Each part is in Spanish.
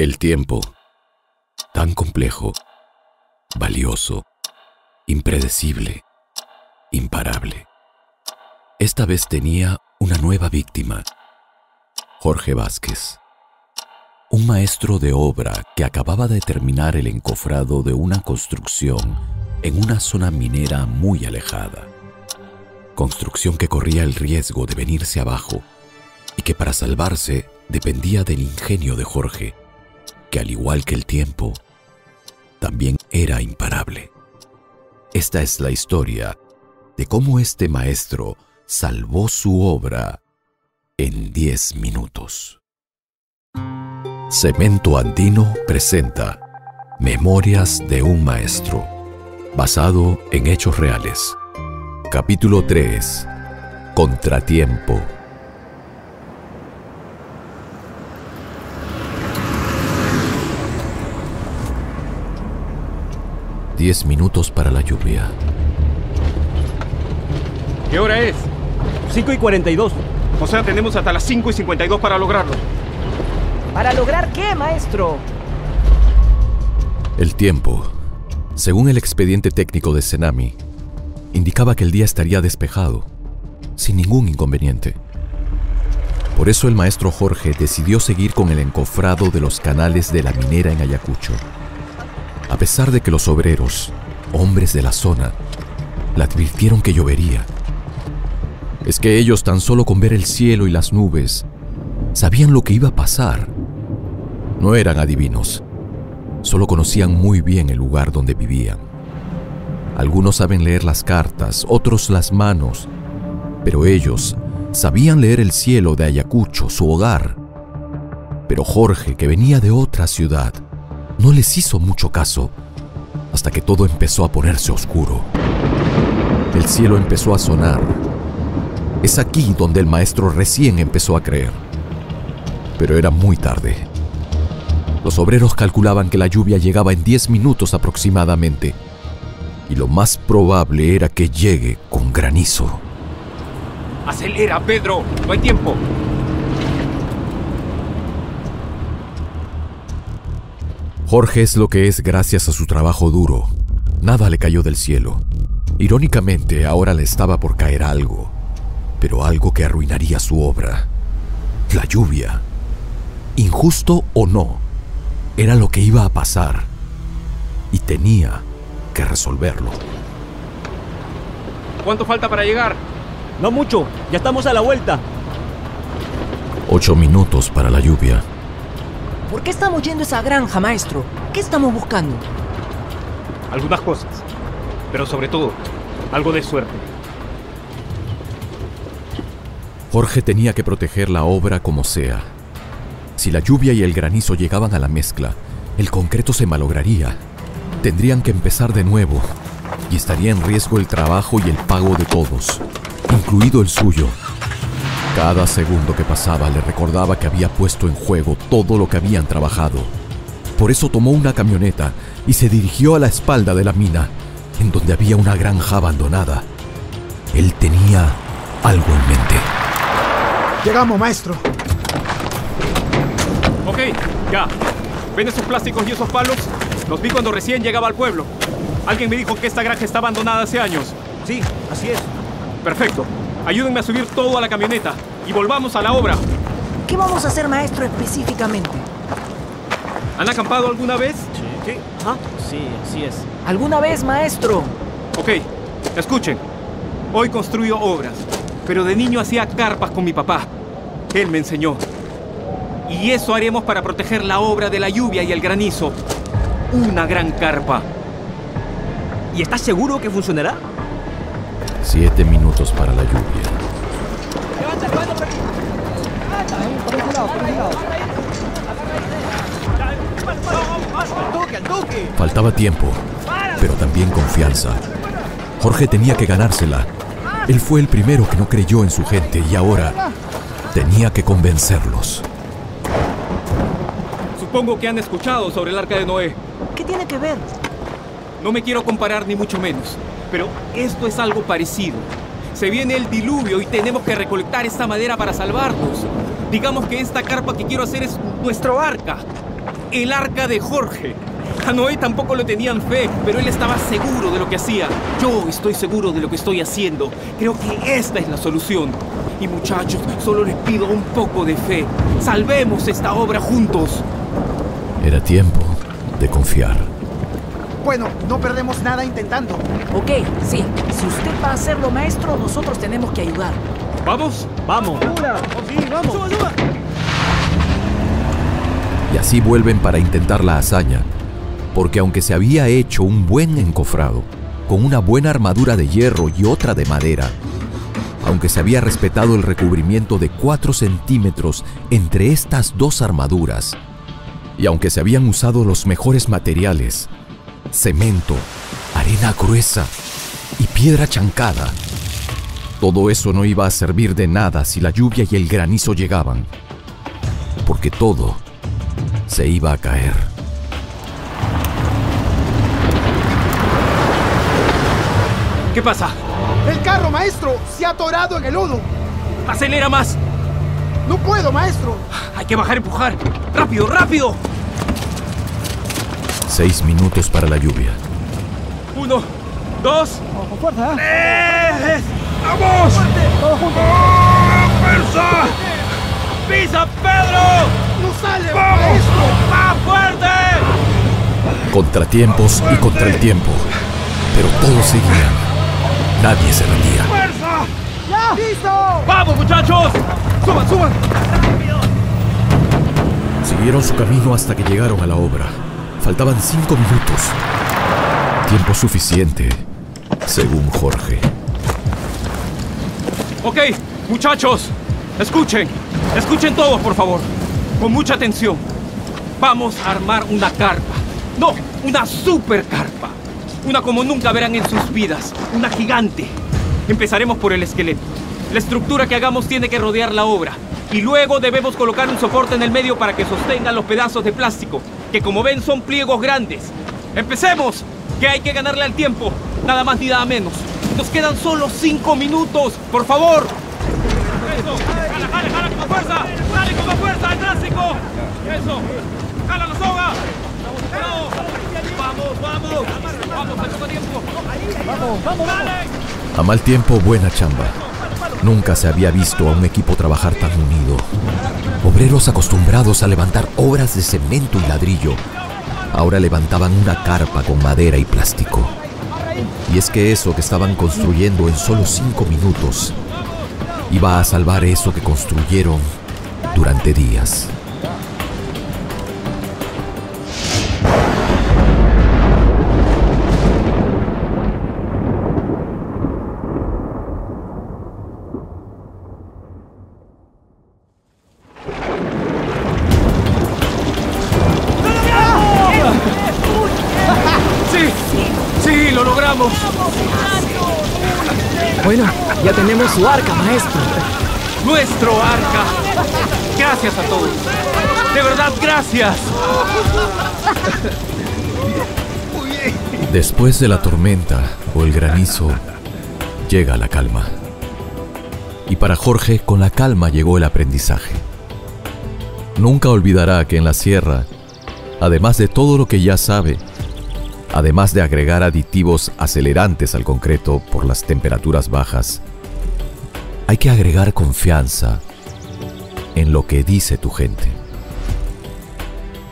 El tiempo, tan complejo, valioso, impredecible, imparable. Esta vez tenía una nueva víctima, Jorge Vázquez, un maestro de obra que acababa de terminar el encofrado de una construcción en una zona minera muy alejada. Construcción que corría el riesgo de venirse abajo y que para salvarse dependía del ingenio de Jorge, que al igual que el tiempo, también era imparable. Esta es la historia de cómo este maestro salvó su obra en 10 minutos. Cemento Andino presenta Memorias de un Maestro, basado en hechos reales. Capítulo 3. Contratiempo. Diez minutos para la lluvia. ¿Qué hora es? 5 y 42. O sea, tenemos hasta las 5 y 52 para lograrlo. ¿Para lograr qué, maestro? El tiempo, según el expediente técnico de Senami, indicaba que el día estaría despejado, sin ningún inconveniente. Por eso el maestro Jorge decidió seguir con el encofrado de los canales de la minera en Ayacucho. Pesar de que los obreros, hombres de la zona, le advirtieron que llovería. Es que ellos tan solo con ver el cielo y las nubes sabían lo que iba a pasar. No eran adivinos, solo conocían muy bien el lugar donde vivían. Algunos saben leer las cartas, otros las manos, pero ellos sabían leer el cielo de Ayacucho, su hogar. Pero Jorge, que venía de otra ciudad, no les hizo mucho caso hasta que todo empezó a ponerse oscuro. El cielo empezó a sonar. Es aquí donde el maestro recién empezó a creer. Pero era muy tarde. Los obreros calculaban que la lluvia llegaba en 10 minutos aproximadamente. Y lo más probable era que llegue con granizo. ¡Acelera, Pedro! ¡No hay tiempo! Jorge es lo que es gracias a su trabajo duro. Nada le cayó del cielo. Irónicamente, ahora le estaba por caer algo, pero algo que arruinaría su obra. La lluvia. Injusto o no, era lo que iba a pasar. Y tenía que resolverlo. ¿Cuánto falta para llegar? No mucho, ya estamos a la vuelta. Ocho minutos para la lluvia. ¿Por qué estamos yendo a esa granja, maestro? ¿Qué estamos buscando? Algunas cosas. Pero sobre todo, algo de suerte. Jorge tenía que proteger la obra como sea. Si la lluvia y el granizo llegaban a la mezcla, el concreto se malograría. Tendrían que empezar de nuevo y estaría en riesgo el trabajo y el pago de todos, incluido el suyo. Cada segundo que pasaba le recordaba que había puesto en juego todo lo que habían trabajado. Por eso tomó una camioneta y se dirigió a la espalda de la mina, en donde había una granja abandonada. Él tenía algo en mente. Llegamos, maestro. Ok, ya. ¿Ven esos plásticos y esos palos? Los vi cuando recién llegaba al pueblo. Alguien me dijo que esta granja está abandonada hace años. Sí, así es. Perfecto. Ayúdenme a subir todo a la camioneta y volvamos a la obra. ¿Qué vamos a hacer, maestro, específicamente? ¿Han acampado alguna vez? Sí. ¿Ah? Sí, así es. ¿Alguna vez, maestro? Ok, escuchen. Hoy construyo obras, pero de niño hacía carpas con mi papá. Él me enseñó. Y eso haremos para proteger la obra de la lluvia y el granizo. Una gran carpa. ¿Y estás seguro que funcionará? Siete minutos para la lluvia. Faltaba tiempo, pero también confianza. Jorge tenía que ganársela. Él fue el primero que no creyó en su gente y ahora tenía que convencerlos. Supongo que han escuchado sobre el arca de Noé. ¿Qué tiene que ver? No me quiero comparar ni mucho menos, pero esto es algo parecido. Se viene el diluvio y tenemos que recolectar esta madera para salvarnos. Digamos que esta carpa que quiero hacer es nuestro arca. el arca de Jorge. A Noé tampoco le tenían fe, pero él estaba seguro de lo que hacía. Yo estoy seguro de lo que estoy haciendo. Creo que esta es la solución. Y muchachos, solo les pido un poco de fe. Salvemos esta obra juntos. Era tiempo de confiar. Bueno, no perdemos nada intentando. Ok, sí. Si usted va a hacerlo, maestro, nosotros tenemos que ayudar. ¿Vamos? Vamos. Sí, vamos. Y así vuelven para intentar la hazaña, porque aunque se había hecho un buen encofrado, con una buena armadura de hierro y otra de madera, aunque se había respetado el recubrimiento de 4 centímetros entre estas dos armaduras, y aunque se habían usado los mejores materiales, cemento, arena gruesa y piedra chancada, todo eso no iba a servir de nada si la lluvia y el granizo llegaban, porque todo se iba a caer. ¿Qué pasa? El carro, maestro, se ha atorado en el lodo. ¡Acelera más! No puedo, maestro. Hay que bajar, empujar. ¡Rápido, rápido! Seis minutos para la lluvia. Uno, dos, Con fuerza. tres. ¡Vamos! ¡Fuerza! ¡Pisa, Pedro! No sale, ¡Vamos! ¡Más fuerte! Contratiempos y contra el tiempo. Pero todos seguían. Nadie se rendía. ¡Fuerza! ¡Ya! ¡Listo! ¡Vamos, muchachos! ¡Suban, suban! Siguieron su camino hasta que llegaron a la obra. Faltaban cinco minutos. Tiempo suficiente, según Jorge. Ok, muchachos, escuchen. Escuchen todos, por favor. Con mucha atención. Vamos a armar una carpa. No, una super carpa. Una como nunca verán en sus vidas. Una gigante. Empezaremos por el esqueleto. La estructura que hagamos tiene que rodear la obra. Y luego debemos colocar un soporte en el medio para que sostengan los pedazos de plástico, que como ven son pliegos grandes. ¡Empecemos! Que hay que ganarle al tiempo. Nada más ni nada menos. Nos quedan solo cinco minutos. ¡Por favor! Eso. Jala, jala, jala con más fuerza. Dale con más fuerza al plástico. Eso. Jala la soga. Bravo. Vamos, vamos. Vamos, poco tiempo. Vamos, vamos, Dale. A mal tiempo, buena chamba. Nunca se había visto a un equipo trabajar tan unido. Obreros acostumbrados a levantar obras de cemento y ladrillo, ahora levantaban una carpa con madera y plástico. Y es que eso que estaban construyendo en solo cinco minutos iba a salvar eso que construyeron durante días. Bueno, ya tenemos su arca, maestro. Nuestro arca. Gracias a todos. De verdad, gracias. Después de la tormenta o el granizo, llega la calma. Y para Jorge, con la calma llegó el aprendizaje. Nunca olvidará que en la sierra, además de todo lo que ya sabe, además de agregar aditivos acelerantes al concreto por las temperaturas bajas, hay que agregar confianza en lo que dice tu gente.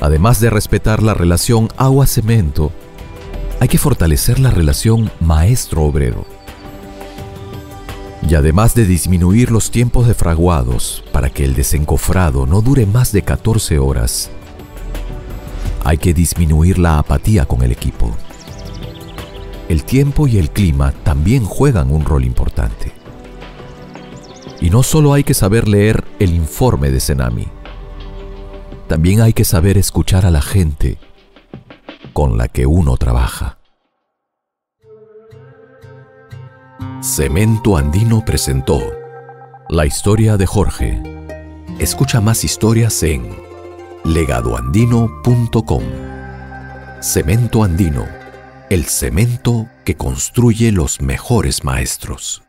Además de respetar la relación agua-cemento, hay que fortalecer la relación maestro-obrero. Y además de disminuir los tiempos de fraguados para que el desencofrado no dure más de 14 horas, hay que disminuir la apatía con el equipo. El tiempo y el clima también juegan un rol importante. Y no solo hay que saber leer el informe de Senami, también hay que saber escuchar a la gente con la que uno trabaja. Cemento Andino presentó La historia de Jorge. Escucha más historias en legadoandino.com. Cemento Andino, el cemento que construye los mejores maestros.